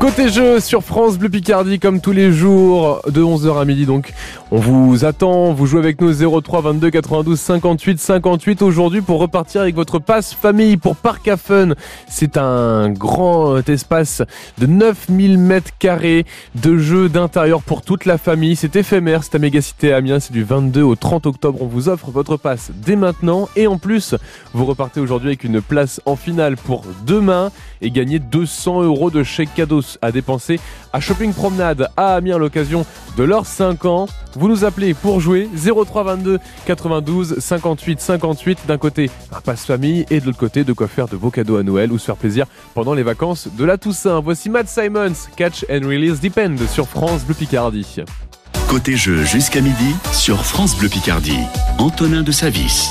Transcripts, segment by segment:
Côté jeu sur France Bleu Picardie comme tous les jours de 11h à midi donc on vous attend, vous jouez avec nous 03 22 92 58 58 aujourd'hui pour repartir avec votre passe famille pour Parc à Fun. C'est un grand espace de 9000 mètres carrés de jeux d'intérieur pour toute la famille. C'est éphémère, c'est à Mégacité Amiens, c'est du 22 au 30 octobre. On vous offre votre passe dès maintenant et en plus vous repartez aujourd'hui avec une place en finale pour demain et gagner 200 euros de chèque cadeau à dépenser à Shopping Promenade à Amiens l'occasion de leurs 5 ans. Vous nous appelez pour jouer 0322 92 58 58 d'un côté un passe famille et de l'autre côté de quoi faire de beaux cadeaux à Noël ou se faire plaisir pendant les vacances de la Toussaint. Voici Matt Simons, Catch and Release Depend sur France Bleu Picardie. Côté jeu jusqu'à midi sur France Bleu Picardie. Antonin de Savis.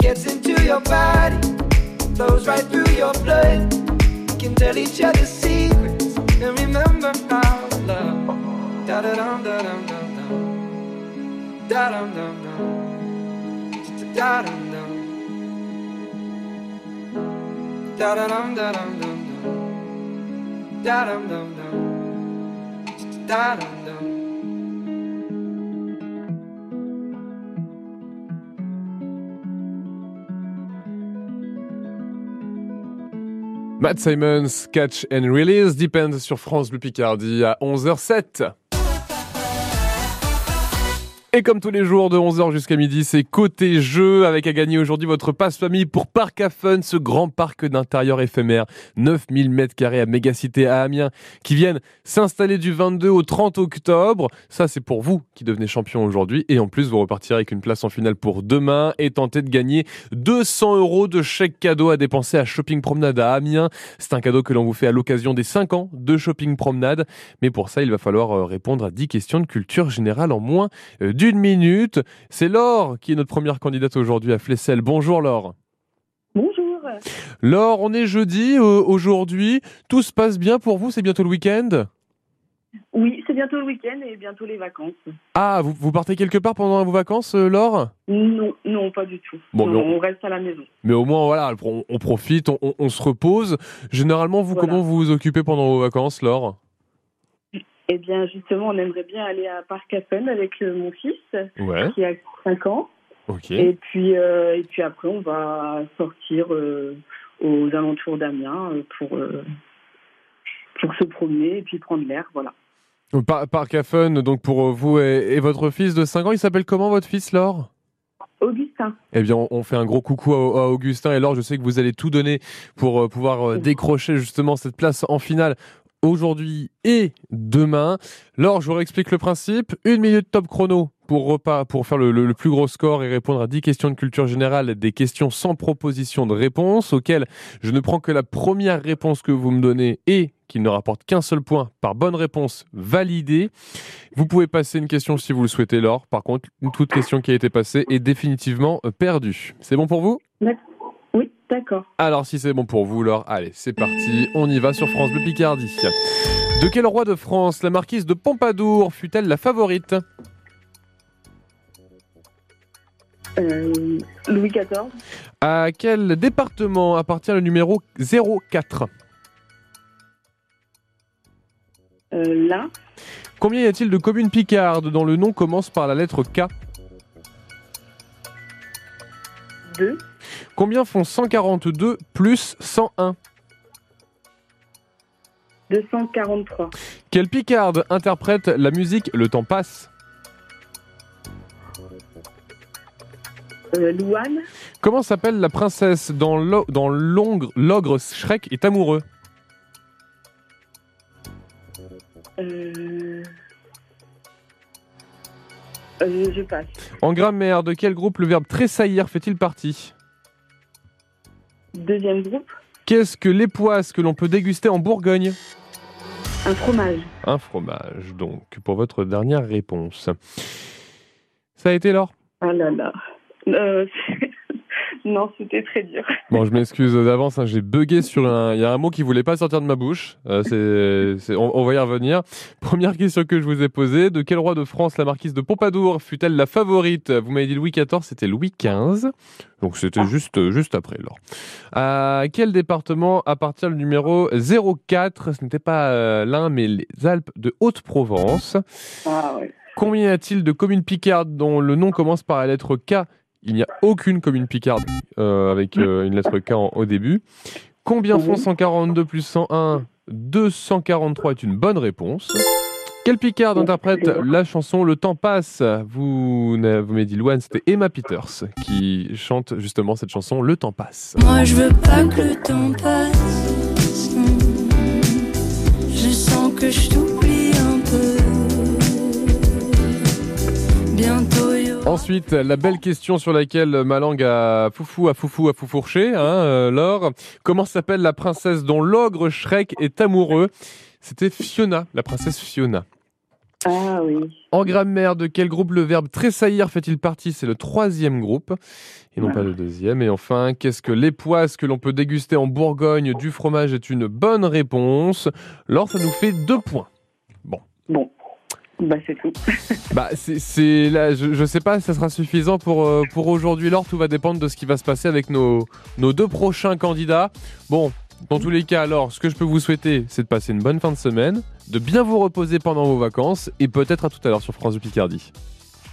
Gets into your body, flows right through your blood. We can tell each other secrets and remember how love. Da da dum da dum dum dum. Da dum dum dum. Da dum dum. Da da dum da dum dum dum. Da dum dum dum. Da dum dum. Matt Simons, Catch and Release, Depend sur France Bleu Picardie à 11h07. Et comme tous les jours de 11h jusqu'à midi, c'est côté jeu avec à gagner aujourd'hui votre passe famille pour Parc à Fun, ce grand parc d'intérieur éphémère, 9000 mètres carrés à Mégacité à Amiens, qui viennent s'installer du 22 au 30 octobre. Ça, c'est pour vous qui devenez champion aujourd'hui. Et en plus, vous repartirez avec une place en finale pour demain et tenter de gagner 200 euros de chèque cadeau à dépenser à Shopping Promenade à Amiens. C'est un cadeau que l'on vous fait à l'occasion des 5 ans de Shopping Promenade. Mais pour ça, il va falloir euh, répondre à 10 questions de culture générale en moins euh, d'une minute. C'est Laure qui est notre première candidate aujourd'hui à Flessel. Bonjour Laure. Bonjour. Laure, on est jeudi euh, aujourd'hui. Tout se passe bien pour vous? C'est bientôt le week-end? Oui, c'est bientôt le week-end et bientôt les vacances. Ah, vous, vous partez quelque part pendant vos vacances, euh, Laure? Non, non, pas du tout. Bon, Non, on- on reste à la maison. Mais au moins, voilà, on, on profite, on, on- on se repose. Généralement, vous, Voilà. comment vous vous occupez pendant vos vacances, Laure? Eh bien, justement, on aimerait bien aller à Fun avec euh, mon fils Ouais, qui a 5 ans. Et puis, euh, et puis après, on va sortir euh, aux alentours d'Amiens pour, euh, pour se promener et puis prendre l'air. Voilà. Par, Fun, donc pour vous et, et votre fils de 5 ans, il s'appelle comment votre fils, Laure? Augustin, Eh bien, on- fait un gros coucou à, Augustin et Laure. Je sais que vous allez tout donner pour pouvoir décrocher justement cette place en finale aujourd'hui et demain. Laure, je vous réexplique le principe. Une minute top chrono pour repas, pour faire le, plus gros score et répondre à 10 questions de culture générale, des questions sans proposition de réponse, auxquelles je ne prends que la première réponse que vous me donnez et qui ne rapporte qu'un seul point par bonne réponse validée. Vous pouvez passer une question si vous le souhaitez, Laure. Par contre, toute question qui a été passée est définitivement perdue. C'est bon pour vous? Oui, d'accord. Alors, si c'est bon pour vous, Laure, allez, c'est parti. On y va sur France Bleu Picardie. De quel roi de France la marquise de Pompadour fut-elle la favorite? Euh, Louis XIV, À quel département appartient le numéro 04 euh, l'Ain, Combien y a-t-il de communes picardes dont le nom commence par la lettre K? 2, Combien font 142 plus 101 243, Quelle picarde interprète la musique Le temps passe euh, Louane, Comment s'appelle la princesse dans l'o- dans l'ongre l'ogre Shrek est amoureux euh, euh, je passe. En grammaire, de quel groupe le verbe tressaillir fait-il partie Deuxième groupe, Qu'est-ce que l'époisse que l'on peut déguster en Bourgogne un fromage. Un fromage, donc, pour votre dernière réponse. Ça a été Laure? Ah là là. Euh, non, c'était très dur. Bon, je m'excuse d'avance, hein, j'ai bugué sur un... Il y a un mot qui voulait pas sortir de ma bouche. Euh, c'est, c'est- on, on va y revenir. Première question que je vous ai posée. De quel roi de France la marquise de Pompadour fut-elle la favorite? Vous m'avez dit Louis XIV, c'était Louis XV. Donc c'était juste, juste après, Laure. À quel département appartient le numéro 04 Ce n'était pas euh, l'un, mais les Alpes de Haute-Provence. Ah. Combien y a-t-il de communes picardes dont le nom commence par la lettre K Il n'y a aucune commune picarde euh, avec euh, une lettre K en- au début. Combien font 142 plus 101 243 est une bonne réponse. Quelle picarde interprète la chanson Le temps passe? Vous, m'avez dit Louane, c'était Emma Peters qui chante justement cette chanson Le temps passe. Moi je veux pas que le temps passe. Je sens que je t'oublie un peu. Bientôt Ensuite, la belle question sur laquelle ma langue a foufou, a foufou, a foufourché, hein, euh, Laure. Comment s'appelle la princesse dont l'ogre Shrek est amoureux? C'était Fiona, la princesse Fiona. Ah oui. En grammaire, de quel groupe le verbe tressaillir fait-il partie? C'est le troisième groupe, et non pas le deuxième. Et enfin, qu'est-ce que l'époisse que l'on peut déguster en Bourgogne du fromage est une bonne réponse? Laure, ça nous fait deux points. Bon. Bah, c'est tout. Bah, c'est- là, je, sais pas si ça sera suffisant pour, euh, pour aujourd'hui, Laure. Tout va dépendre de ce qui va se passer avec nos, nos deux prochains candidats. Bon, dans tous les cas, alors, ce que je peux vous souhaiter, c'est de passer une bonne fin de semaine, de bien vous reposer pendant vos vacances et peut-être à tout à l'heure sur France Picardie.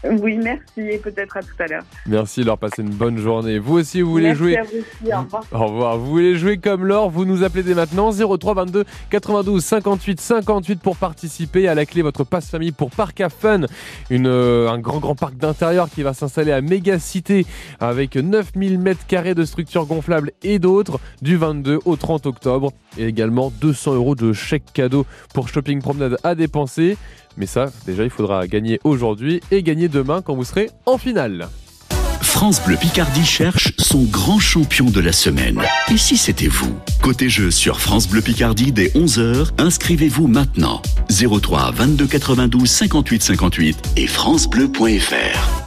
Oui, merci et peut-être à tout à l'heure. Merci, Laure. Passez une bonne journée. Vous aussi, vous voulez merci jouer à vous aussi. Au revoir. Au revoir. Vous voulez jouer comme Laure Vous nous appelez dès maintenant 03 22 92 58 58 pour participer. À la clé, votre passe famille pour Parc à Fun, une, euh, un grand grand parc d'intérieur qui va s'installer à Méga Cité avec 9000 mètres carrés de structures gonflables et d'autres du 22 au 30 octobre. Et également 200 euros de chèque cadeau pour shopping promenade à dépenser. Mais ça, déjà, il faudra gagner aujourd'hui et gagner demain quand vous serez en finale. France Bleu Picardie cherche son grand champion de la semaine. Et si c'était vous? Côté jeu sur France Bleu Picardie dès 11h, inscrivez-vous maintenant. 03 22 92 58 58 et francebleu.fr.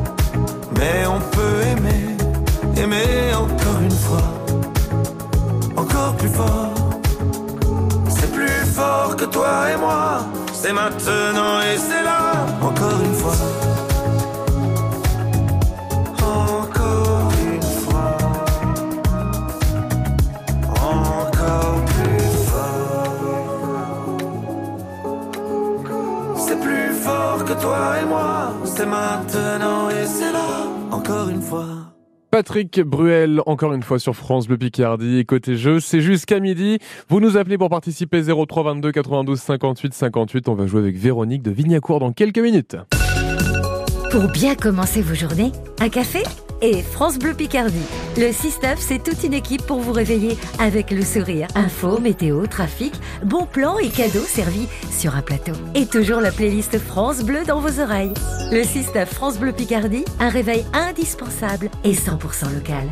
Mais on peut aimer, aimer encore une fois, encore plus fort. C'est plus fort que toi et moi, c'est maintenant et c'est là, encore une fois. Encore une fois, encore plus fort. C'est plus fort que toi et moi, c'est maintenant et c'est là, encore une fois. Patrick Bruel, encore une fois sur France Bleu Picardie. Côté jeu, c'est jusqu'à midi. Vous nous appelez pour participer 03 22 92 58 58. On va jouer avec Véronique de Vignacourt dans quelques minutes. Pour bien commencer vos journées, un café et France Bleu Picardie. Le 6-9, c'est toute une équipe pour vous réveiller avec le sourire. Info, météo, trafic, bons plans et cadeaux servis sur un plateau. Et toujours la playlist France Bleu dans vos oreilles. Le 6-9 France Bleu Picardie, un réveil indispensable et 100% local.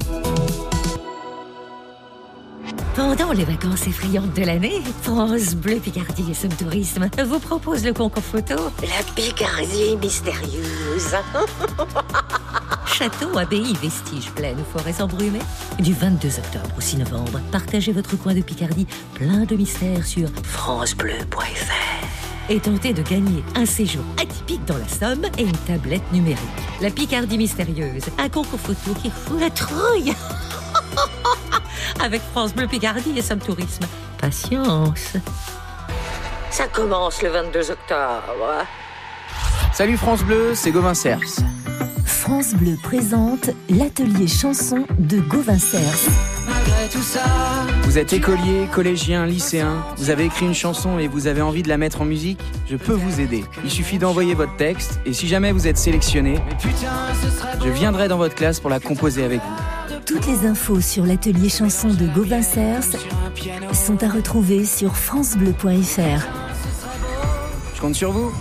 Pendant les vacances effrayantes de l'année, France Bleu Picardie et Somme Tourisme vous propose le concours photo La Picardie mystérieuse. Château, abbaye, vestiges, plaines, forêts embrumées. Du 22 octobre au 6 novembre, partagez votre coin de Picardie plein de mystères sur francebleu.fr et tentez de gagner un séjour atypique dans la Somme et une tablette numérique. La Picardie mystérieuse, un concours photo qui fout la trouille avec France Bleu Picardie et Somme Tourisme. Patience. Ça commence le 22 octobre. Salut France Bleu, c'est Gauvin Cers. France Bleu présente l'atelier chanson de Gauvin Cers. Vous êtes écolier, collégien, lycéen, vous avez écrit une chanson et vous avez envie de la mettre en musique? Je peux vous aider. Il suffit d'envoyer votre texte et si jamais vous êtes sélectionné, je viendrai dans votre classe pour la composer avec vous. Toutes les infos sur l'atelier chanson de Gauvin Cers sont à retrouver sur francebleu.fr. Je compte sur vous.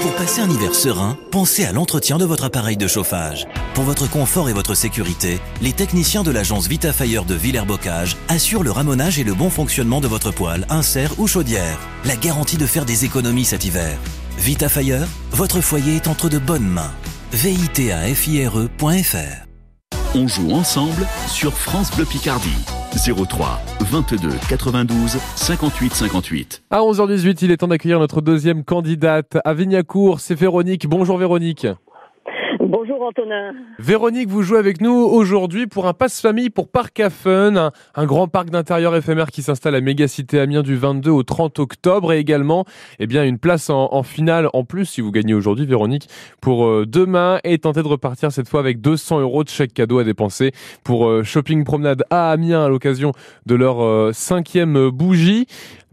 Pour passer un hiver serein, pensez à l'entretien de votre appareil de chauffage. Pour votre confort et votre sécurité, les techniciens de l'agence Vitafire de Villers-Bocage assurent le ramonage et le bon fonctionnement de votre poêle, insert ou chaudière. La garantie de faire des économies cet hiver. Vitafire, votre foyer est entre de bonnes mains. vitafire.fr On joue ensemble sur France Bleu Picardie. 03 22 92 58 58. À 11h18, il est temps d'accueillir notre deuxième candidate à Vignacourt. C'est Véronique. Bonjour Véronique. Bonjour Antonin. Véronique, vous jouez avec nous aujourd'hui pour un passe-famille pour Parc à un, grand parc d'intérieur éphémère qui s'installe à Mégacité Amiens du 22 au 30 octobre et également eh bien, une place en, en finale en plus si vous gagnez aujourd'hui Véronique pour euh, demain et tenter de repartir cette fois avec 200 euros de chèque cadeau à dépenser pour euh, Shopping Promenade à Amiens à l'occasion de leur euh, cinquième bougie.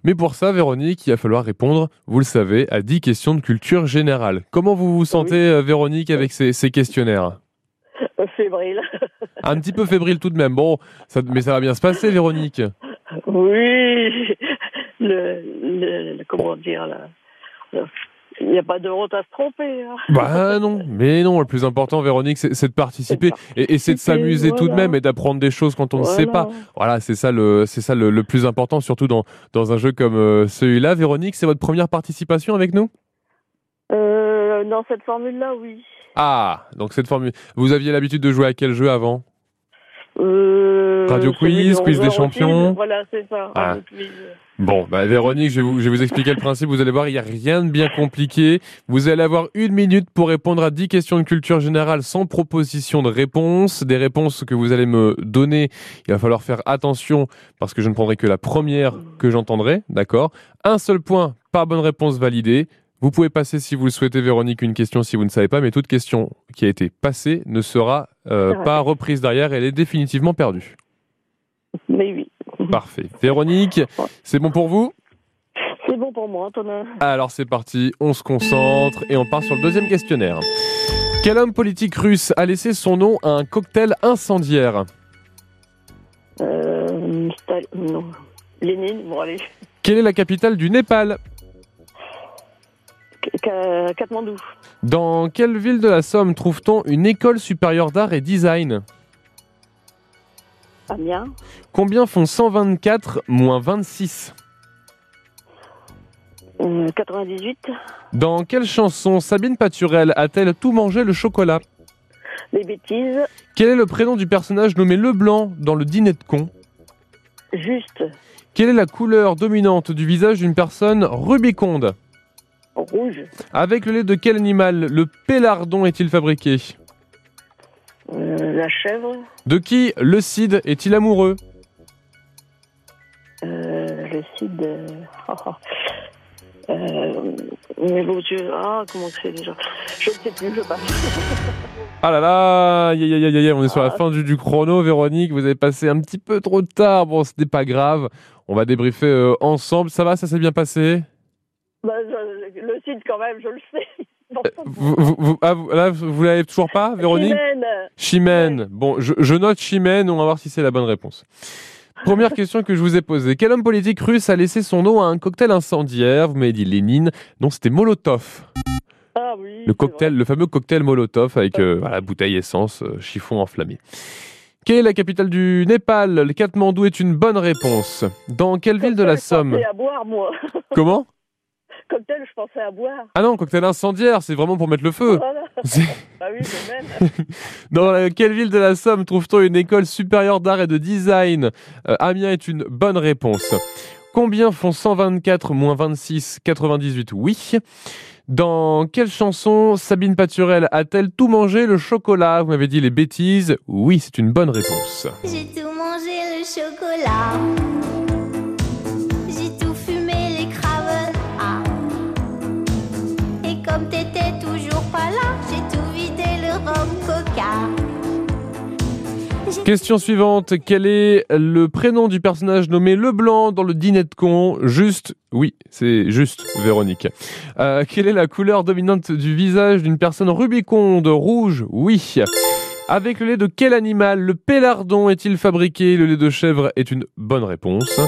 Mais pour ça, Véronique, il va falloir répondre, vous le savez, à 10 questions de culture générale. Comment vous vous sentez, euh, Véronique, avec ces, ces questionnaires Fébrile. Un petit peu fébrile tout de même. Bon, ça, mais ça va bien se passer, Véronique. Oui. Le, le, le- comment dire là. Il n'y a pas de honte à se tromper. hein. Bah non, mais non, le plus important, Véronique, c'est de participer et, et c'est de s'amuser tout de même et d'apprendre des choses quand on ne sait pas. Voilà. C'est ça le, c'est ça le, le plus important, surtout dans, dans un jeu comme euh, celui-là. Véronique, c'est votre première participation avec nous? Euh, dans cette formule-là, oui. Ah, donc cette formule. Vous aviez l'habitude de jouer à quel jeu avant? Euh, Radio quiz, quiz 11 des champions. aussi. Voilà, c'est ça. Ah. Bon, bah Véronique, je vais, vous, je vais vous expliquer le principe. Vous allez voir, il n'y a rien de bien compliqué. Vous allez avoir une minute pour répondre à 10 questions de culture générale sans proposition de réponse. Des réponses que vous allez me donner, il va falloir faire attention parce que je ne prendrai que la première que j'entendrai, d'accord? Un seul point par bonne réponse validée. Vous pouvez passer si vous le souhaitez, Véronique, une question si vous ne savez pas, mais toute question qui a été passée ne sera euh, pas reprise derrière, elle est définitivement perdue. Mais oui. Parfait. Véronique, c'est bon pour vous? C'est bon pour moi, Antonin. Alors c'est parti, on se concentre et on part sur le deuxième questionnaire. Quel homme politique russe a laissé son nom à un cocktail incendiaire? Euh, non. Lénine, bon allez. Quelle est la capitale du Népal? Katmandou. Dans quelle ville de la Somme trouve-t-on une école supérieure d'art et design? Amiens. Combien font 124 moins 26 Euh, 98. Dans quelle chanson Sabine Paturel a-t-elle tout mangé le chocolat? Les bêtises. Quel est le prénom du personnage nommé Leblanc dans le dîner de con? Juste. Quelle est la couleur dominante du visage d'une personne rubiconde? Rouge. Avec le lait de quel animal le pélardon est-il fabriqué Euh, la chèvre. De qui le Cid est-il amoureux Euh, le cid. euh, euh, mes beaux yeux. Ah, comment c'est déjà Je ne sais plus, je passe. Ah là là, on est sur la fin du, du chrono, Véronique. Vous avez passé un petit peu trop tard. Bon, ce n'est pas grave. On va débriefer euh, ensemble. Ça va, ça s'est bien passé? Bah, je- le cid, quand même, je le sais. Bon, vous, vous, vous- ah, vous- Là, vous l'avez toujours pas, Véronique Chimène. Chimène. Bon, je, je note Chimène, on va voir si c'est la bonne réponse. Première question que je vous ai posée. Quel homme politique russe a laissé son nom à un cocktail incendiaire Vous m'avez dit Lénine. Non, c'était Molotov. Ah oui. Le cocktail, le fameux cocktail Molotov avec euh, voilà, bouteille essence, euh, chiffon enflammé. Quelle est la capitale du Népal? Le Katmandou est une bonne réponse. Dans quelle ville de la Somme? à boire, moi? Comment? Cocktail, je pensais à boire. Ah non, cocktail incendiaire, c'est vraiment pour mettre le feu. Voilà. C'est- Ah oui, même. Dans la- quelle ville de la Somme trouve-t-on une école supérieure d'art et de design? Euh, Amiens est une bonne réponse. Combien font 124 moins 26 98 Oui. Dans quelle chanson Sabine Paturel a-t-elle tout mangé le chocolat? Vous m'avez dit les bêtises. Oui, c'est une bonne réponse. J'ai tout mangé le chocolat. Question suivante. Quel est le prénom du personnage nommé Leblanc dans le dîner de con? Juste, oui, c'est juste, Véronique. Euh, quelle est la couleur dominante du visage d'une personne rubiconde? Rouge, oui. Avec le lait de quel animal le pélardon est-il fabriqué? Le lait de chèvre est une bonne réponse.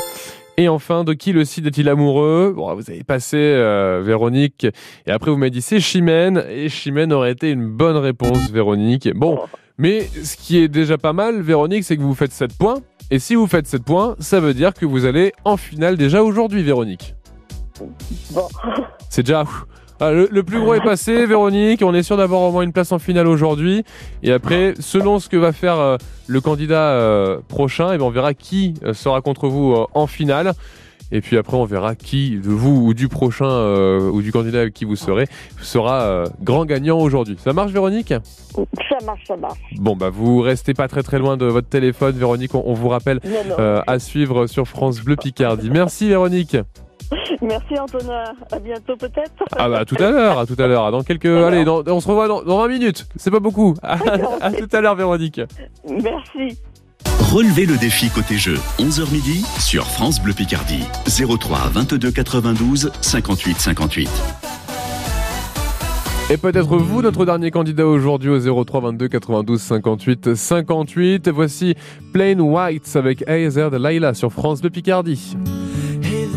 Et enfin, de qui le Cid est-il amoureux? Bon, vous avez passé euh, Véronique, et après vous m'avez dit c'est Chimène, et Chimène aurait été une bonne réponse, Véronique. Bon, mais ce qui est déjà pas mal, Véronique, c'est que vous faites 7 points, et si vous faites 7 points, ça veut dire que vous allez en finale déjà aujourd'hui, Véronique. Bon. C'est déjà... ouf. Ah, le, le plus gros est passé, Véronique. On est sûr d'avoir au moins une place en finale aujourd'hui. Et après, selon ce que va faire euh, le candidat euh, prochain, et ben on verra qui euh, sera contre vous euh, en finale. Et puis après, on verra qui de vous ou du prochain ou du candidat avec qui vous serez sera grand gagnant aujourd'hui. Ça marche, Véronique? Ça marche, ça marche. Bon, bah vous restez pas très très loin de votre téléphone, Véronique. On, on vous rappelle Non, non. à suivre sur France Bleu Picardie. Merci, Véronique. Merci Antonin. À bientôt peut-être. Ah bah à tout à l'heure, à tout à l'heure. Dans quelques, allez, dans- on se revoit dans, dans 20 minutes. C'est pas beaucoup. À, à tout à l'heure, Véronique. Merci. Relevez le défi côté jeu, 11h midi sur France Bleu Picardie. 03 22 92 58 58. Et peut-être vous, notre dernier candidat aujourd'hui au 03 22 92 58 58. Voici Plain Whites avec Azer de Laila sur France Bleu Picardie.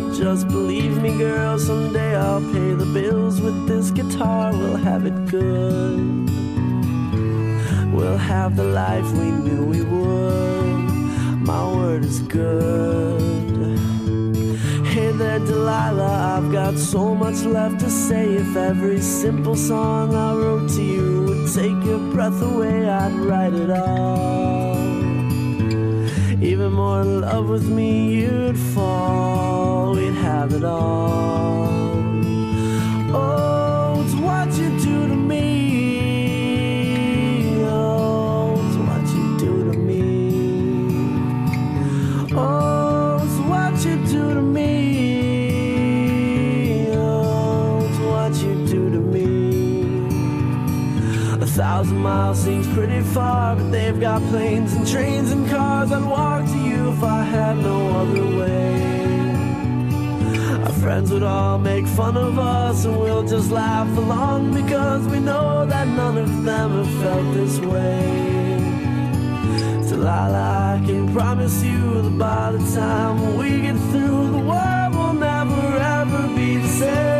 But just believe me, girl. Someday I'll pay the bills with this guitar. We'll have it good. We'll have the life we knew we would. My word is good. Hey there, Delilah, I've got so much left to say. If every simple song I wrote to you would take your breath away, I'd write it all. Even more in love with me, you'd fall. Have it all. Oh, it's what you do to me. Oh, it's what you do to me. Oh, it's what you do to me. Oh, it's what you do to me. A thousand miles seems pretty far, but they've got planes and trains and friends would all make fun of us, and we'll just laugh along because we know that none of them have felt this way. Delilah, I can promise you that by the time we get through, the world will never ever be the same,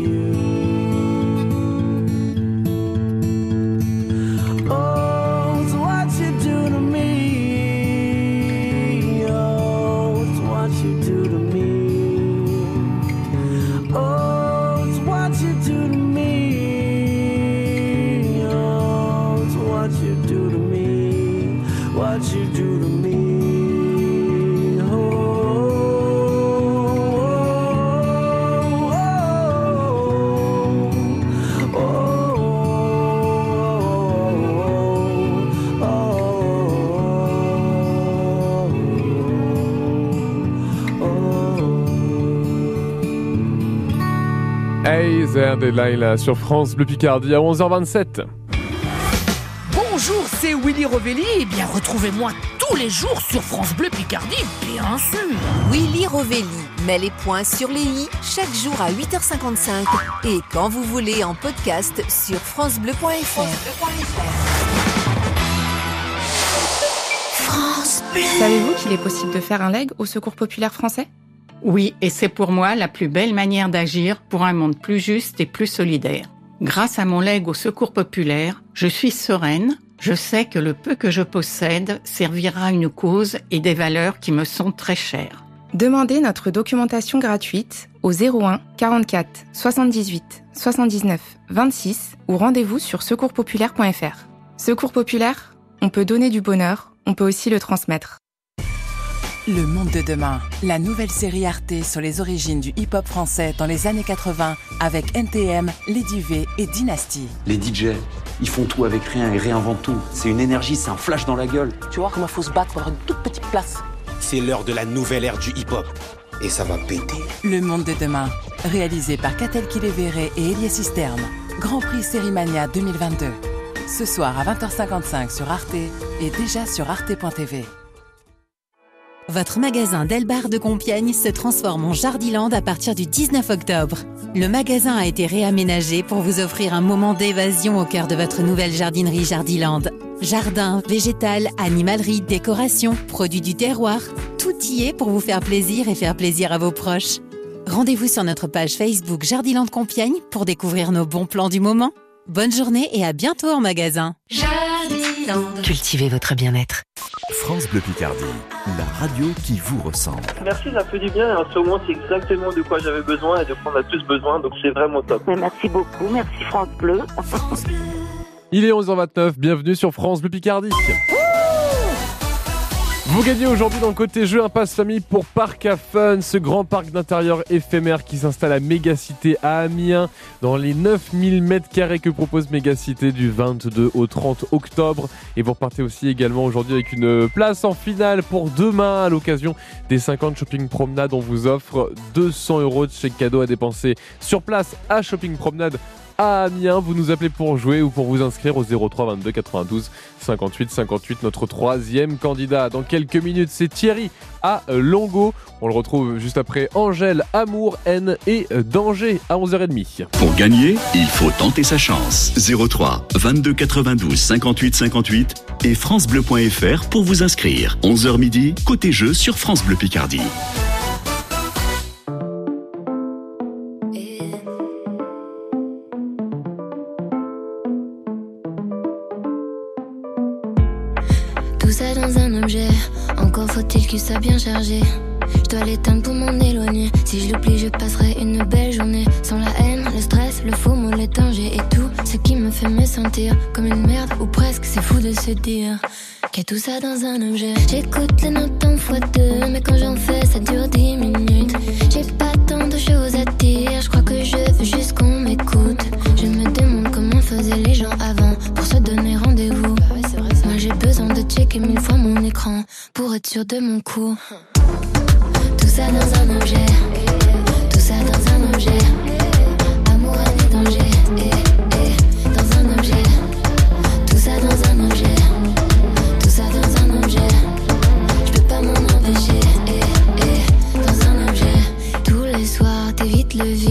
Hey there, Delilah sur France Bleu Picardie à 11h27. Bonjour, c'est Willy Rovelli. Eh bien, retrouvez-moi tous les jours sur France Bleu Picardie, bien sûr. Willy Rovelli met les points sur les i chaque jour à 8h55 et quand vous voulez en podcast sur francebleu.fr. France Bleu. Savez-vous qu'il est possible de faire un leg au Secours populaire français? Oui, et c'est pour moi la plus belle manière d'agir pour un monde plus juste et plus solidaire. Grâce à mon legs au Secours populaire, je suis sereine, Je sais que le peu que je possède servira à une cause et des valeurs qui me sont très chères. Demandez notre documentation gratuite au 01 44 78 79 26 ou rendez-vous sur secourspopulaire.fr. Secours Populaire, on peut donner du bonheur, on peut aussi le transmettre. Le monde de demain, la nouvelle série Arte sur les origines du hip-hop français dans les années 80 avec NTM, Lady V et Dynasty. Les DJ, ils font tout avec rien et réinventent tout. C'est une énergie, c'est un flash dans la gueule. Tu vois comment il faut se battre pour avoir une toute petite place. C'est l'heure de la nouvelle ère du hip-hop. Et ça va péter. Le monde de demain, réalisé par Catel Kiléveré et Elias Cisterne. Grand prix Sérimania 2022. Ce soir à 20h55 sur Arte et déjà sur arte.tv. Votre magasin Delbar de Compiègne se transforme en Jardiland à partir du 19 octobre. Le magasin a été réaménagé pour vous offrir un moment d'évasion au cœur de votre nouvelle jardinerie Jardiland. Jardin, végétal, animalerie, décoration, produits du terroir, tout y est pour vous faire plaisir et faire plaisir à vos proches. Rendez-vous sur notre page Facebook Jardiland Compiègne pour découvrir nos bons plans du moment. Bonne journée et à bientôt en magasin. Cultivez votre bien-être. France Bleu Picardie, la radio qui vous ressemble. Merci, ça fait du bien. En ce moment, c'est exactement de quoi j'avais besoin et de quoi on a tous besoin, donc c'est vraiment top. Merci beaucoup, merci France Bleu. Il est 11h29, bienvenue sur France Bleu Picardie. Vous gagnez aujourd'hui dans le côté jeu un passe famille pour Parc à Fun, ce grand parc d'intérieur éphémère qui s'installe à Mégacité à Amiens, dans les 9000 mètres carrés que propose Mégacité du 22 au 30 octobre. Et vous repartez aussi également aujourd'hui avec une place en finale pour demain à l'occasion des 50 shopping promenades. On vous offre 200 euros de chèque cadeau à dépenser sur place à Shopping Promenade à Amiens. Vous nous appelez pour jouer ou pour vous inscrire au 03 22 92 58 58. Notre troisième candidat dans quelques minutes, c'est Thierry à Longo. On le retrouve juste après Angèle, Amour, Haine et Danger à 11h30. Pour gagner, il faut tenter sa chance. 03 22 92 58 58 et francebleu.fr pour vous inscrire. 11h midi, côté jeu sur France Bleu Picardie. Un objet, encore faut-il qu'il soit bien chargé. Je dois l'éteindre pour m'en éloigner. Si je l'oublie, je passerai une belle journée. Sans la haine, le stress, le faux mot, les et tout ce qui me fait me sentir comme une merde ou presque. C'est fou de se dire qu'il y a tout ça dans un objet. J'écoute les notes en fois deux, mais quand j'en fais, ça dure dix minutes. J'ai pas de mon coup. Tout ça dans un objet, tout ça dans un objet. Amour, et danger, eh, eh, dans un objet. Tout ça dans un objet, tout ça dans un objet. Je peux pas m'en empêcher, eh, eh, dans un objet. Tous les soirs, t'évites le vide,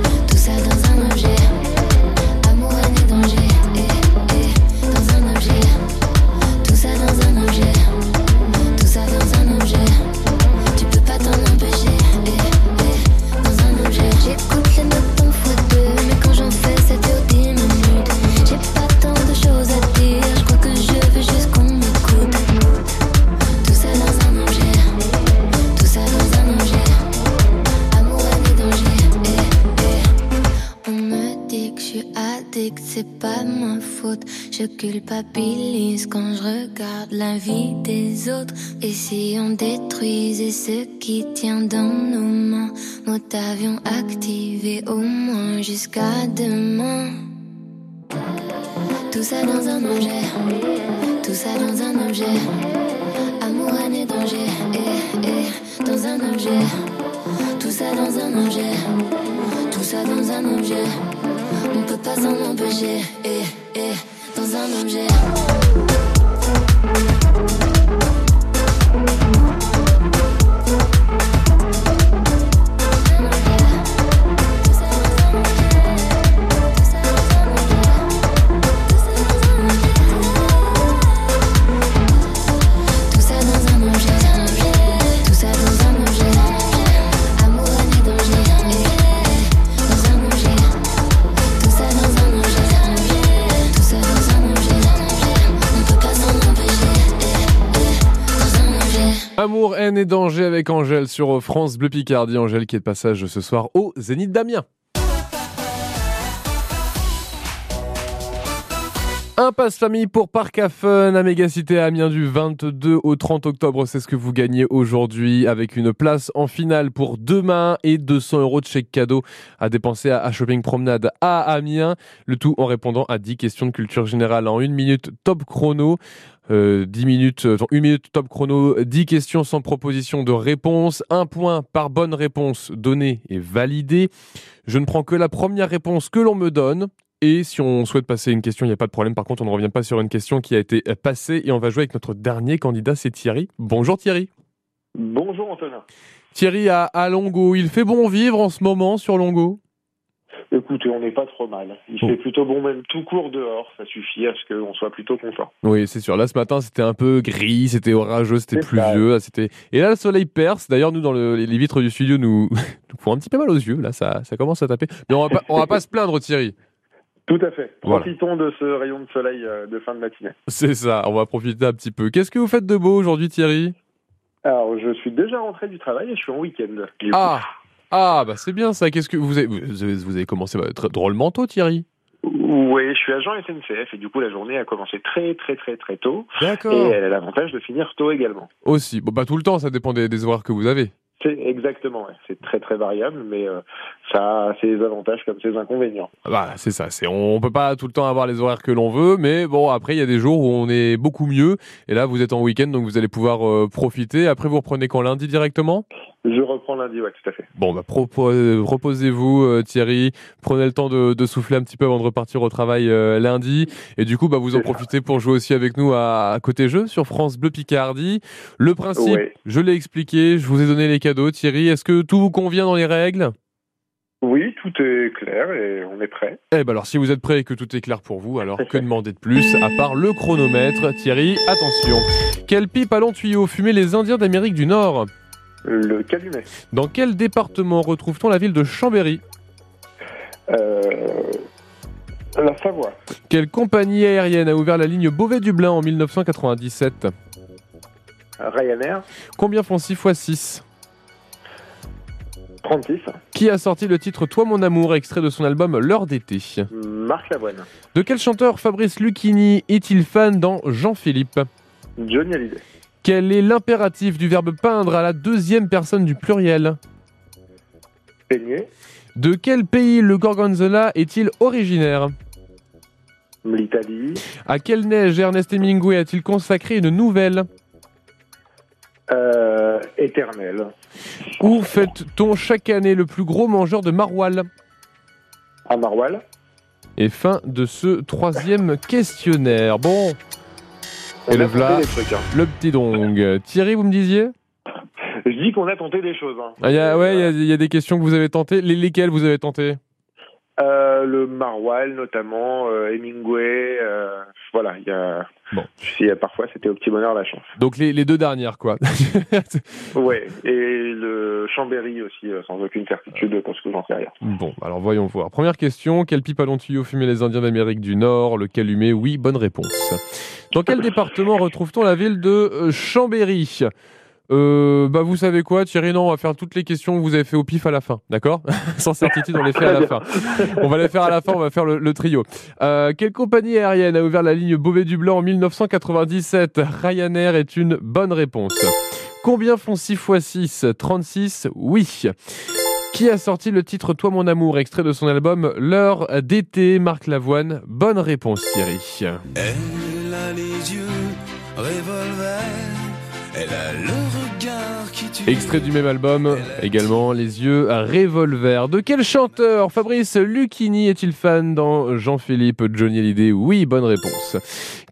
culpabilise quand je regarde la vie des autres. Et si on détruisait ce qui tient dans nos mains, mode avion activé au moins jusqu'à demain. Tout ça dans un objet, tout ça dans un objet. Amour, et danger, eh, eh, dans un objet. Tout ça dans un objet, tout ça dans un objet. On peut pas s'en empêcher, eh, eh, dans un objet. Amour, haine et danger avec Angèle sur France Bleu Picardie. Angèle qui est de passage ce soir au Zénith d'Amiens. Un passe famille pour Parc à Fun à à Amiens du 22 au 30 octobre. C'est ce que vous gagnez aujourd'hui avec une place en finale pour demain et 200 euros de chèque cadeau à dépenser à, à Shopping Promenade à Amiens. Le tout en répondant à 10 questions de culture générale en une minute top chrono. Euh, 10 minutes, euh, une minute top chrono, 10 questions sans proposition de réponse, un point par bonne réponse donnée et validée. Je ne prends que la première réponse que l'on me donne. Et si on souhaite passer une question, il n'y a pas de problème. Par contre, on ne revient pas sur une question qui a été passée et on va jouer avec notre dernier candidat, c'est Thierry. Bonjour Thierry. Bonjour Antonin. Thierry à, à Longo. Il fait bon vivre en ce moment sur Longo? Écoutez, on n'est pas trop mal. Il fait plutôt bon même tout court dehors. Ça suffit à ce qu'on soit plutôt content. Oui, c'est sûr. Là, ce matin, c'était un peu gris, c'était orageux, c'était pluvieux. C'était... Et là, le soleil perce. D'ailleurs, nous, dans le- les vitres du studio, nous, nous font un petit peu mal aux yeux. Là, ça, ça commence à taper. Mais on va pas, on va pas se plaindre, Thierry. Tout à fait. Voilà. Profitons de ce rayon de soleil euh, de fin de matinée. C'est ça. On va profiter un petit peu. Qu'est-ce que vous faites de beau aujourd'hui, Thierry? Alors, je suis déjà rentré du travail et je suis en week-end. coup. Ah, ah, bah c'est bien ça. Qu'est-ce que vous avez, vous avez, commencé bah, drôlement tôt, Thierry Oui, je suis agent SNCF et du coup la journée a commencé très très très très tôt. D'accord. Et elle a l'avantage de finir tôt également. Aussi. Bon, pas tout le temps. Ça dépend des, des horaires que vous avez. C'est exactement, ouais. c'est très très variable, mais euh, ça a ses avantages comme ses inconvénients. Voilà, c'est ça. C'est on peut pas tout le temps avoir les horaires que l'on veut, mais bon, après il y a des jours où on est beaucoup mieux. Et là, vous êtes en week-end, donc vous allez pouvoir euh, profiter. Après, vous reprenez quand? Lundi directement? Je reprends lundi, ouais, tout à fait. Bon, bah, euh, reposez-vous, euh, Thierry. Prenez le temps de, de souffler un petit peu avant de repartir au travail euh, lundi. Et du coup, bah, vous en profitez pour jouer aussi avec nous à, à côté jeu sur France Bleu Picardie. Le principe, Ouais. je l'ai expliqué. Je vous ai donné les cadeaux, Thierry. Est-ce que tout vous convient dans les règles? Oui, tout est clair et on est prêt. Eh ben alors, si vous êtes prêt et que tout est clair pour vous, alors que demander de plus à part le chronomètre? Thierry, attention. Quelle pipe à long tuyau fumaient les Indiens d'Amérique du Nord? Le calumet. Dans quel département retrouve-t-on la ville de Chambéry Euh, la Savoie. Quelle compagnie aérienne a ouvert la ligne Beauvais-Dublin en 1997 Ryanair. Combien font 6 x 6 36. Qui a sorti le titre Toi mon amour, extrait de son album L'heure d'été Marc Lavoine. De quel chanteur Fabrice Lucchini est-il fan dans Jean-Philippe? Johnny Hallyday. Quel est l'impératif du verbe peindre à la deuxième personne du pluriel Peigné. De quel pays le gorgonzola est-il originaire L'Italie. À quelle neige Ernest Hemingway a-t-il consacré une nouvelle Euh, éternel. Où fête-t-on chaque année le plus gros mangeur de maroilles À Marwal. Et fin de ce troisième questionnaire. Bon. On Et le voilà, hein. le petit dong. Thierry, vous me disiez? Je dis qu'on a tenté des choses. hein. Ah, il y a- Ouais, il y, a- il y a des questions que vous avez tentées. Les, lesquelles vous avez tenté Euh, le Marwal notamment, euh, Hemingway, euh, voilà, il y a, il y a parfois c'était au petit bonheur la chance. Donc les, les deux dernières, quoi. Ouais, et le Chambéry aussi, sans aucune certitude parce que j'en sais rien. Bon, alors voyons voir. Première question, quelle pipe à long tuyau fumaient les Indiens d'Amérique du Nord? Le calumet, oui, bonne réponse. Dans quel département retrouve-t-on la ville de Chambéry? Euh, bah vous savez quoi Thierry non on va faire toutes les questions que vous avez fait au pif à la fin d'accord sans certitude on les fait à la fin. on va les faire à la fin on va faire le, le trio. Euh, quelle compagnie aérienne a ouvert la ligne Beauvais-Dublin en 1997 Ryanair est une bonne réponse. Combien font 6 x 6 36 oui. Qui a sorti le titre Toi mon amour, extrait de son album L'heure d'été, Marc Lavoine Bonne réponse Thierry. Elle a les yeux revolver, Elle a le. Extrait du même album, également Les yeux à revolver. De quel chanteur Fabrice Lucchini est-il fan dans Jean-Philippe Johnny Hallyday Oui, bonne réponse.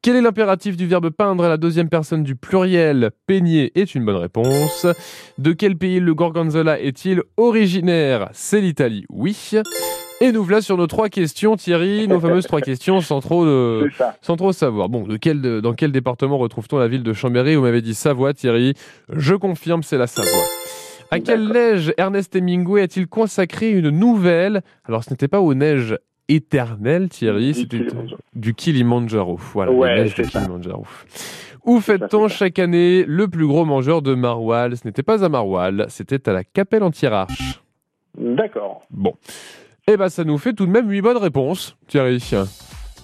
Quel est l'impératif du verbe peindre à la deuxième personne du pluriel? Peigner est une bonne réponse. De quel pays le gorgonzola est-il originaire? C'est l'Italie, oui. Et nous voilà sur nos trois questions, Thierry, nos fameuses trois questions sans trop, de, sans savoir. Bon, de quel, de- dans quel département retrouve-t-on la ville de Chambéry? Vous m'avez dit Savoie, Thierry. Je confirme, c'est la Savoie. À quelle neige Ernest Hemingway a-t-il consacré une nouvelle? Alors, ce n'était pas aux neiges éternelles, Thierry, c'était du Kilimanjaro. Voilà, Ouais, les neiges ça. Kilimanjaro. Où fête-t-on chaque année le plus gros mangeur de maroilles? Ce n'était pas à Maroilles, c'était à la Capelle Antirarche. D'accord. Bon. Eh ben, ça nous fait tout de même 8 bonnes réponses, Thierry.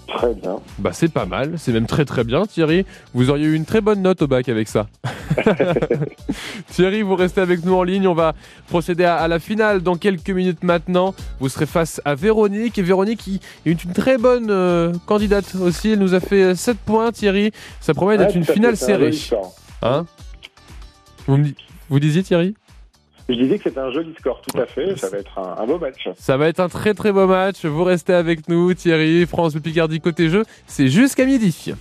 Très bien. Bah, c'est pas mal, c'est même très très bien, Thierry. Vous auriez eu une très bonne note au bac avec ça. Thierry, vous restez avec nous en ligne. On va procéder à, à la finale dans quelques minutes maintenant. Vous serez face à Véronique. Et Véronique qui est une très bonne euh, candidate aussi. Elle nous a fait 7 points, Thierry. Ça promet d'être Ouais, une finale un serrée. score. Hein? Vous, me vous disiez, Thierry? Je disais que c'était un joli score, tout à fait. Ça va être un, un beau match. Ça va être un très très beau match. Vous restez avec nous, Thierry. France de Picardie côté jeu. C'est jusqu'à midi.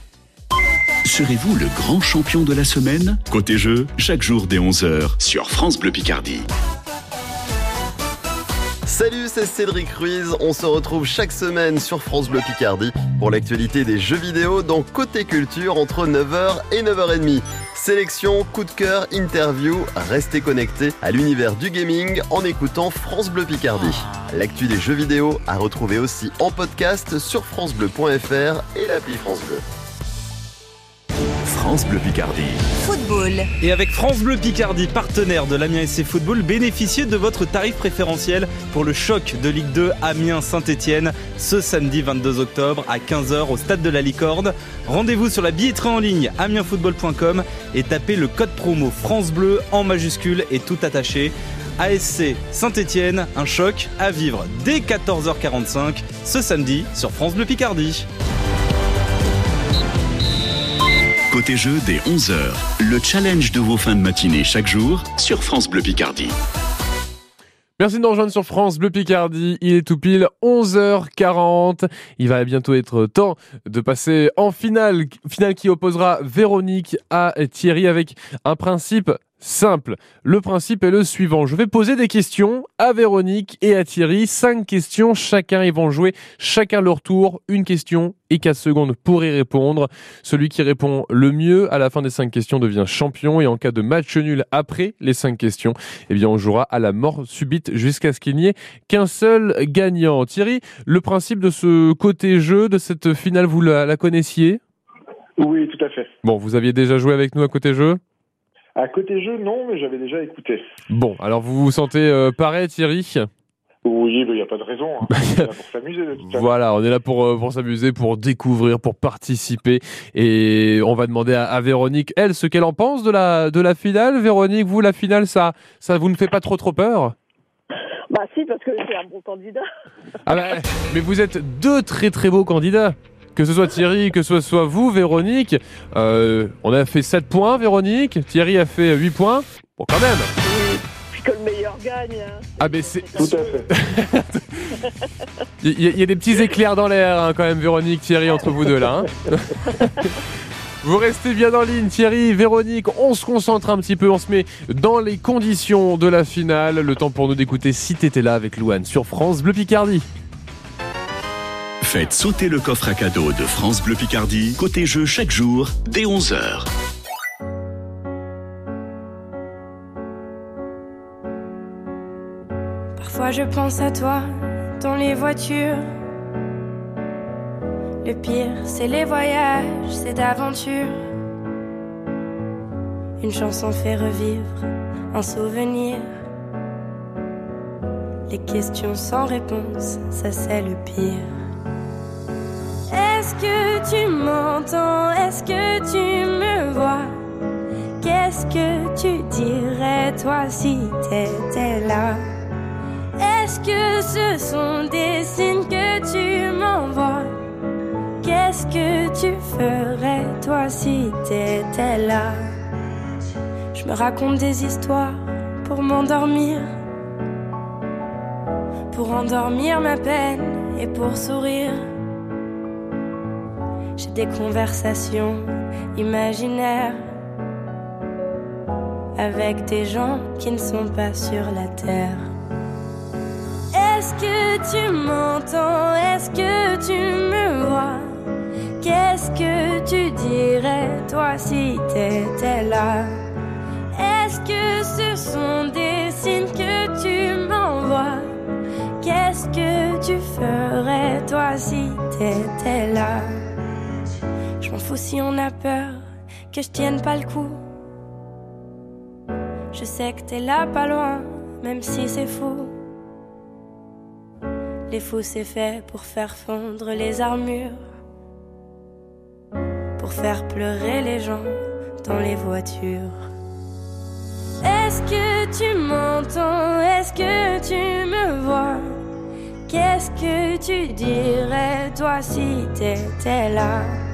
Serez-vous le grand champion de la semaine? Côté jeu, chaque jour dès 11h sur France Bleu Picardie. Salut, c'est Cédric Ruiz. On se retrouve chaque semaine sur France Bleu Picardie pour l'actualité des jeux vidéo dans Côté Culture entre 9h et 9h30. Sélection, coup de cœur, interview, restez connectés à l'univers du gaming en écoutant France Bleu Picardie. L'actu des jeux vidéo à retrouver aussi en podcast sur francebleu.fr et l'appli France Bleu. France Bleu Picardie. Football. Et avec France Bleu Picardie, partenaire de l'Amiens SC Football, bénéficiez de votre tarif préférentiel pour le choc de Ligue 2 Amiens-Saint-Etienne ce samedi 22 octobre à 15h au stade de la Licorne. Rendez-vous sur la billetterie en ligne amiensfootball.com et tapez le code promo France Bleu en majuscule et tout attaché. ASC Saint-Etienne, un choc à vivre dès 14h45 ce samedi sur France Bleu Picardie. Jeu dès 11h, le challenge de vos fins de matinée chaque jour sur France Bleu Picardie. Merci de nous rejoindre sur France Bleu Picardie. Il est tout pile 11h40. Il va bientôt être temps de passer en finale. Finale qui opposera Véronique à Thierry avec un principe simple. Le principe est le suivant. Je vais poser des questions à Véronique et à Thierry. Cinq questions chacun. Ils vont jouer chacun leur tour. Une question et 4 secondes pour y répondre. Celui qui répond le mieux à la fin des cinq questions devient champion. Et en cas de match nul après les cinq questions, eh bien, on jouera à la mort subite jusqu'à ce qu'il n'y ait qu'un seul gagnant. Thierry, le principe de ce côté jeu, de cette finale, vous la, la connaissiez? Oui, tout à fait. Bon, vous aviez déjà joué avec nous à côté jeu? À côté jeu, non, mais j'avais déjà écouté. Bon, alors vous vous sentez euh, pareil, Thierry? Oui, il n'y a pas de raison. Hein. On est là pour s'amuser. de toute façon. Voilà, on est là pour, euh, pour s'amuser, pour découvrir, pour participer. Et on va demander à, à Véronique, elle, ce qu'elle en pense de la, de la finale. Véronique, vous, la finale, ça, ça vous ne fait pas trop trop peur? Bah si, parce que c'est un bon candidat. ah bah, Mais vous êtes deux très très beaux candidats. Que ce soit Thierry, que ce soit vous, Véronique. Euh, on a fait 7 points, Véronique. Thierry a fait 8 points. Bon, quand même. Puis que le meilleur gagne. hein. Ah, mais c'est. Tout à fait. Il y, a- il y a des petits éclairs dans l'air, hein, quand même, Véronique, Thierry, entre vous deux là. hein. Vous restez bien en ligne, Thierry, Véronique. On se concentre un petit peu, on se met dans les conditions de la finale. Le temps pour nous d'écouter Si t'étais là avec Louane sur France Bleu Picardie. Faites sauter le coffre à cadeau de France Bleu Picardie. Côté jeu chaque jour dès 11h. Parfois je pense à toi dans les voitures. Le pire, c'est les voyages, c'est d'aventure. Une chanson fait revivre un souvenir. Les questions sans réponse, ça c'est le pire. Est-ce que tu m'entends? Est-ce que tu me vois? Qu'est-ce que tu dirais toi si t'étais là? Est-ce que ce sont des signes que tu m'envoies? Qu'est-ce que tu ferais toi si t'étais là? Je me raconte des histoires pour m'endormir, pour endormir ma peine et pour sourire. J'ai des conversations imaginaires avec des gens qui ne sont pas sur la terre. Est-ce que tu m'entends? Est-ce que tu me vois? Qu'est-ce que tu dirais toi si t'étais là? Est-ce que ce sont des signes que tu m'envoies? Qu'est-ce que tu ferais toi si t'étais là? Si on a peur que je tienne pas le coup. Je sais que t'es là pas loin, même si c'est fou. Les fous c'est fait pour faire fondre les armures, pour faire pleurer les gens dans les voitures. Est-ce que tu m'entends? Est-ce que tu me vois? Qu'est-ce que tu dirais toi si t'étais là?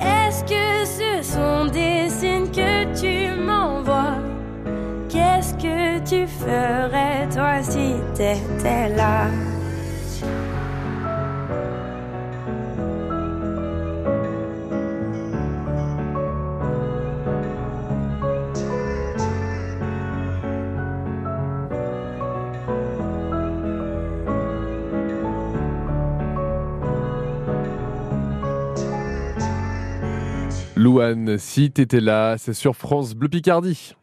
Est-ce que ce sont des signes que tu m'envoies? Qu'est-ce que tu ferais toi si t'étais là? Louane, si t'étais là, c'est sur France Bleu Picardie.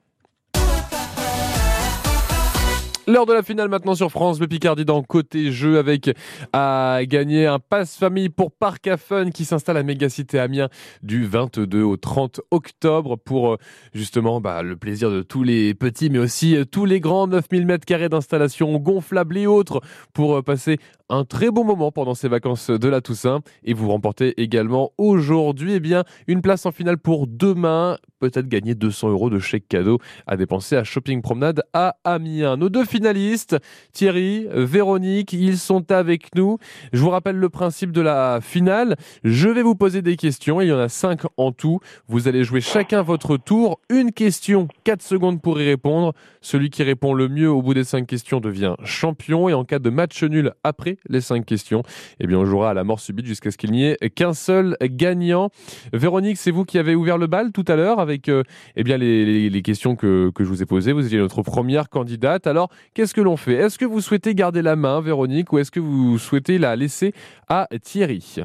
L'heure de la finale maintenant sur France, le Picardie dans côté jeu avec à gagner un passe famille pour Parc Fun qui s'installe à Mégacité Amiens du 22 au 30 octobre pour euh, justement bah, le plaisir de tous les petits mais aussi euh, tous les grands 9000 mètres carrés d'installation gonflables et autres pour euh, passer un très bon moment pendant ces vacances de la Toussaint. Et vous remportez également aujourd'hui eh bien une place en finale pour demain peut-être gagner 200 euros de chèque cadeau à dépenser à Shopping Promenade à Amiens. Nos deux finalistes, Thierry, Véronique, ils sont avec nous. Je vous rappelle le principe de la finale. Je vais vous poser des questions, il y en a cinq en tout. Vous allez jouer chacun votre tour. Une question, 4 secondes pour y répondre. Celui qui répond le mieux au bout des cinq questions devient champion et en cas de match nul après les cinq questions, eh bien on jouera à la mort subite jusqu'à ce qu'il n'y ait qu'un seul gagnant. Véronique, c'est vous qui avez ouvert le bal tout à l'heure avec euh, eh bien les, les- les questions que, que je vous ai posées. Vous étiez notre première candidate. Alors, qu'est-ce que l'on fait? Est-ce que vous souhaitez garder la main, Véronique, ou est-ce que vous souhaitez la laisser à Thierry?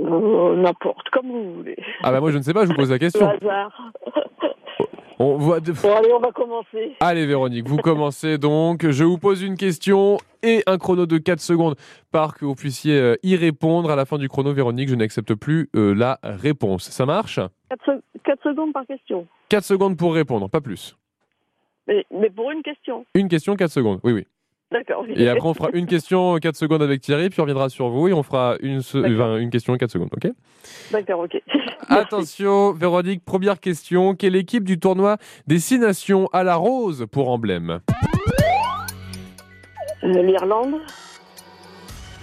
Euh, N'importe, comme vous voulez. Ah bah moi je ne sais pas, je vous pose la Le question. hasard. On voit... Bon, allez, on va commencer. Allez Véronique, vous commencez donc. Je vous pose une question et un chrono de 4 secondes par que vous puissiez euh, y répondre. À la fin du chrono, Véronique, je n'accepte plus euh, la réponse. Ça marche? 4, secondes par question. 4 secondes pour répondre, pas plus. Mais, mais pour une question. Une question, 4 secondes. Oui, oui. D'accord. Et après, on fera une question, 4 secondes avec Thierry, puis on reviendra sur vous et on fera une, se- enfin, une question, 4 secondes. OK? D'accord, ok. Attention, Véronique, première question. Quelle équipe du tournoi des Six Nations a la rose pour emblème? L'Irlande.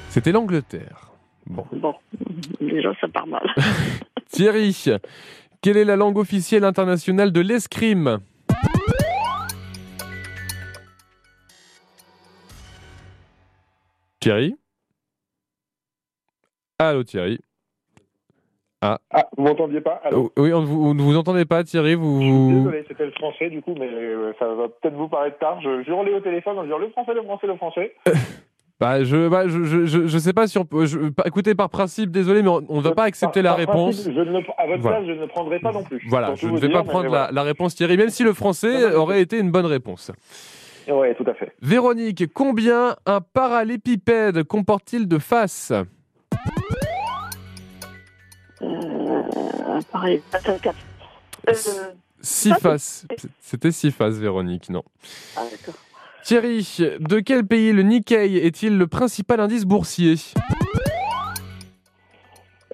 C'était l'Angleterre. Bon. Bon, déjà, ça part mal. Thierry, quelle est la langue officielle internationale de l'escrime? Thierry? Allô Thierry? Ah. Ah, vous m'entendiez pas? Allô? Oui, on vous, on ne vous entendez pas Thierry vous... Désolé, c'était le français du coup, mais euh, ça va peut-être vous paraître tard. Je, je hurlais au téléphone en disant le français, le français, le français. Bah, je, bah, je, je, je, sais pas si on peut. je- pas- écoutez, par principe, désolé, mais on ne va pas accepter Par- la par réponse. principe, je ne, à votre Voilà. place, je ne prendrai pas non plus. Voilà, je ne vais dire, pas prendre voilà. la, la réponse Thierry, même si le français aurait été une bonne réponse. Ouais, tout à fait. Véronique, combien un parallépipède comporte-t-il de faces Euh, pareil, attends, quatre. Euh, Six faces. C'était six faces, Véronique, non. ah, d'accord. Thierry, de quel pays le Nikkei est-il le principal indice boursier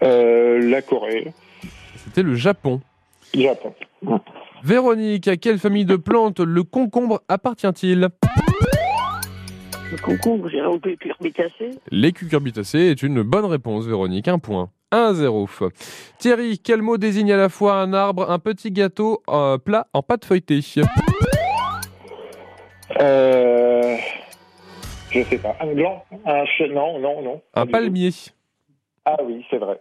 Euh, la Corée. C'était le Japon. Japon. Véronique, à quelle famille de plantes le concombre appartient-il Le concombre, j'irai au cucurbitacées. Les cucurbitacées est une bonne réponse, Véronique, un point. 1-0. Thierry, quel mot désigne à la fois un arbre, un petit gâteau euh, plat en pâte feuilletée Euh, je sais pas. Un blanc Un che- Non, non, non. Un palmier. Ah oui, c'est vrai.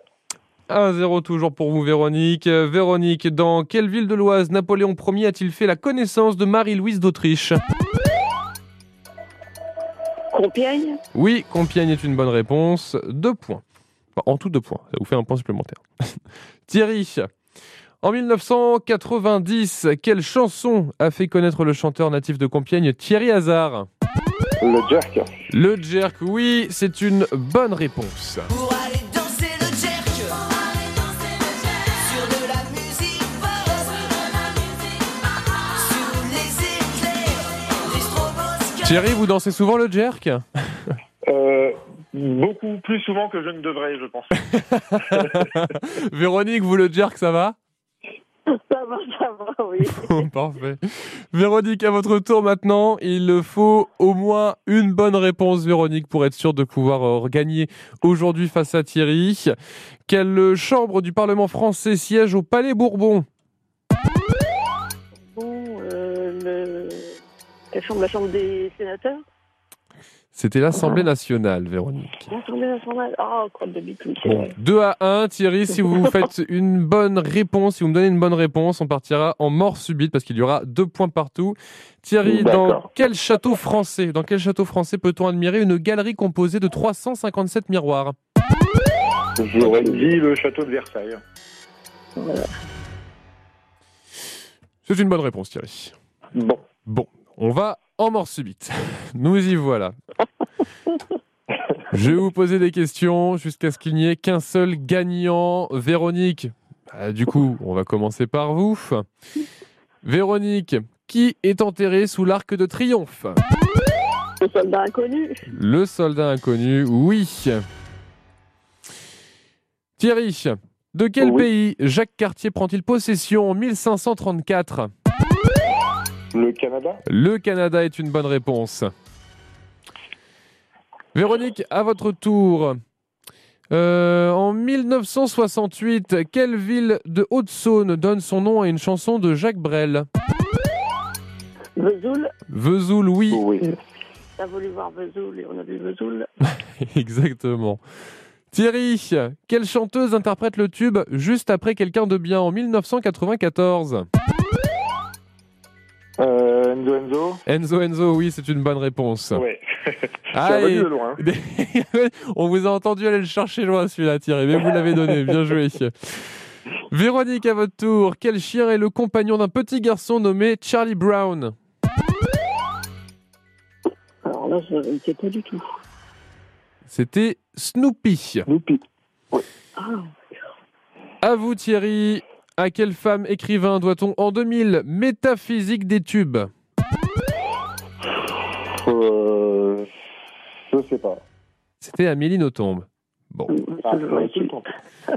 1-0 toujours pour vous, Véronique. Véronique, dans quelle ville de l'Oise Napoléon Ier a-t-il fait la connaissance de Marie-Louise d'Autriche? Compiègne? Oui, Compiègne est une bonne réponse. Deux points. Enfin, en tout, deux points. Ça vous fait un point supplémentaire. Thierry, en 1990, quelle chanson a fait connaître le chanteur natif de Compiègne, Thierry Hazard? Le jerk. Le jerk, oui, c'est une bonne réponse. Pour aller danser le jerk. Sur de la musique forte. Sous les éclairs. des stroboscopes. Thierry, vous dansez souvent le jerk? Euh, beaucoup plus souvent que je ne devrais, je pense. Véronique, vous le jerk, ça va? Ça va, ça va, oui. Parfait. Véronique, à votre tour maintenant. Il faut au moins une bonne réponse, Véronique, pour être sûr de pouvoir euh, gagner aujourd'hui face à Thierry. Quelle chambre du Parlement français siège au Palais Bourbon? Bon, euh, le... Quelle chambre La chambre des sénateurs C'était l'Assemblée nationale, Véronique. L'Assemblée nationale Ah, crotte de bite, oui, c'est Bon, vrai. 2 à 1, Thierry, si vous faites une bonne réponse, si vous me donnez une bonne réponse, on partira en mort subite parce qu'il y aura deux points partout. Thierry, dans quel château français, dans quel château français peut-on admirer une galerie composée de 357 miroirs? J'aurais dit le château de Versailles. C'est une bonne réponse, Thierry. Bon. Bon, on va en mort subite. Nous y voilà. Je vais vous poser des questions jusqu'à ce qu'il n'y ait qu'un seul gagnant. Véronique, bah, du coup, on va commencer par vous. Véronique, qui est enterré sous l'arc de triomphe? Le soldat inconnu Le soldat inconnu, oui. Thierry, de quel Oui. pays Jacques Cartier prend-il possession en 1534 Le Canada Le Canada est une bonne réponse. Véronique, à votre tour. Euh, en 1968, quelle ville de Haute-Saône donne son nom à une chanson de Jacques Brel? Vesoul Vesoul, oui. Oui. T'as voulu voir Vesoul et on a vu Vesoul. Exactement. Thierry, quelle chanteuse interprète le tube juste après quelqu'un de bien en 1994 Euh, Enzo Enzo Enzo Enzo, oui, c'est une bonne réponse. Ouais. Ah, Ça va et- de loin. On vous a entendu aller le chercher loin celui-là, Thierry, mais vous l'avez donné, bien joué. Véronique, à votre tour, quel chien est le compagnon d'un petit garçon nommé Charlie Brown? Alors là, je ne sais pas du tout. C'était Snoopy. Snoopy. Ah, À vous Thierry, à quelle femme écrivain doit-on en 2000 Métaphysique des tubes? Euh, je sais pas. C'était Amélie Nothomb. Bon. Ah.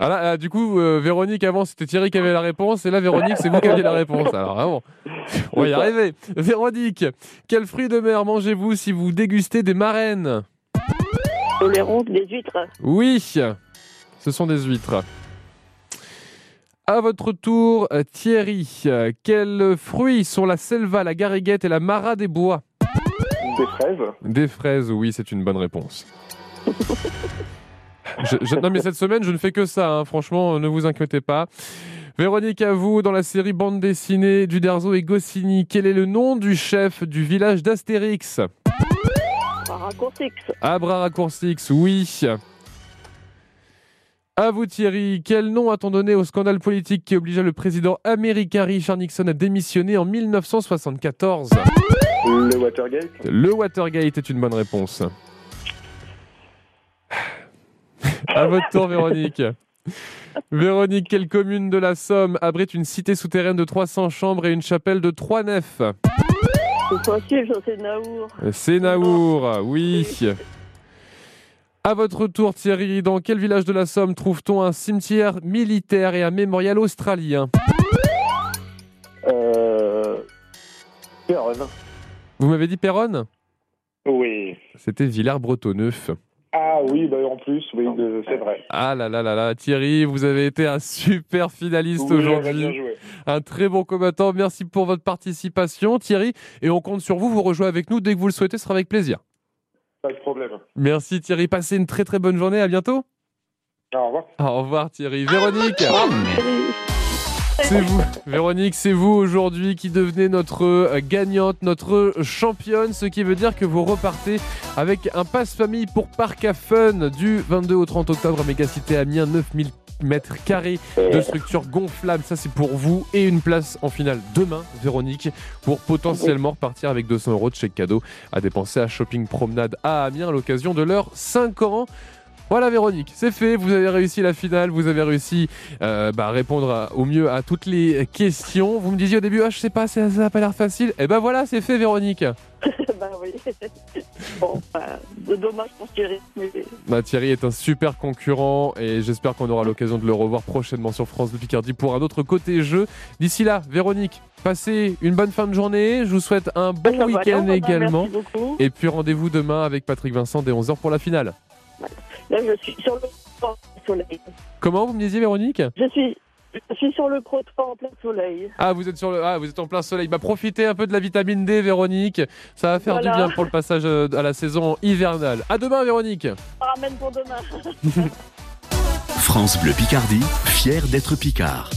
Ah là, ah, du coup, euh, Véronique, avant, c'était Thierry qui avait la réponse, et là, Véronique, c'est vous qui aviez la réponse. Alors, vraiment, on va y arriver. Véronique, quel fruit de mer mangez-vous si vous dégustez des marraines? Tolérant des huîtres. Oui, ce sont des huîtres. À votre tour, Thierry, quels fruits sont la selva, la gariguette et la mara des bois? Des fraises Des fraises, oui, c'est une bonne réponse. Je- je- non mais cette semaine, je ne fais que ça, hein. franchement, ne vous inquiétez pas. Véronique, à vous, dans la série bande dessinée du Derzo et Goscinny, quel est le nom du chef du village d'Astérix? Par raccourcix. Abra Raccourcix, oui. À vous Thierry, quel nom a-t-on donné au scandale politique qui obligea le président américain Richard Nixon à démissionner en 1974 Le Watergate Le Watergate est une bonne réponse. À votre tour, Véronique. Véronique, quelle commune de la Somme abrite une cité souterraine de 300 chambres et une chapelle de 3 nefs C'est Naour. C'est Naour, oui. À votre tour, Thierry, dans quel village de la Somme trouve-t-on un cimetière militaire et un mémorial australien? Euh... Vous m'avez dit Péronne Oui. C'était Villers-Bretonneux. Ah Ah oui, bah, en plus, oui, c'est vrai. Ah là là là là, Thierry, vous avez été un super finaliste Oui, aujourd'hui. bien joué. Un très bon combattant. Merci pour votre participation, Thierry. Et on compte sur vous. Vous rejoignez avec nous dès que vous le souhaitez. Ce sera avec plaisir. Pas de problème. Merci, Thierry. Passez une très très bonne journée. À bientôt. Au revoir. Au revoir, Thierry. Véronique. C'est vous, Véronique, c'est vous aujourd'hui qui devenez notre euh, gagnante, notre championne, ce qui veut dire que vous repartez avec un passe famille pour Parc à Fun du 22 au 30 octobre à Mégacité Amiens, 9000 mètres carrés de structure gonflable, ça c'est pour vous, et une place en finale demain, Véronique, pour potentiellement repartir avec 200 euros de chèque cadeau à dépenser à Shopping Promenade à Amiens à l'occasion de leurs 5 ans. Voilà Véronique, c'est fait, vous avez réussi la finale, vous avez réussi euh, bah, à répondre à- au mieux à toutes les questions. Vous me disiez au début, ah je sais pas, ça n'a pas l'air facile. Et ben voilà, c'est fait Véronique. bah oui. bon, bah, dommage pour Thierry. Bah, Thierry est un super concurrent et j'espère qu'on aura l'occasion de le revoir prochainement sur France de Picardie pour un autre côté jeu. D'ici là, Véronique, passez une bonne fin de journée. Je vous souhaite un bon va, week-end également. merci beaucoup. Et puis rendez-vous demain avec Patrick Vincent dès 11h pour la finale. Là, je suis sur le trottoir en plein soleil. Comment vous me disiez Véronique Je suis, je suis sur le trottoir en plein soleil. Ah, vous êtes sur le, ah, vous êtes en plein soleil. Bah, profitez un peu de la vitamine D, Véronique. Ça va faire Voilà. du bien pour le passage euh, à la saison hivernale. À demain, Véronique. On ramène pour demain. France Bleu Picardie, fier d'être Picard.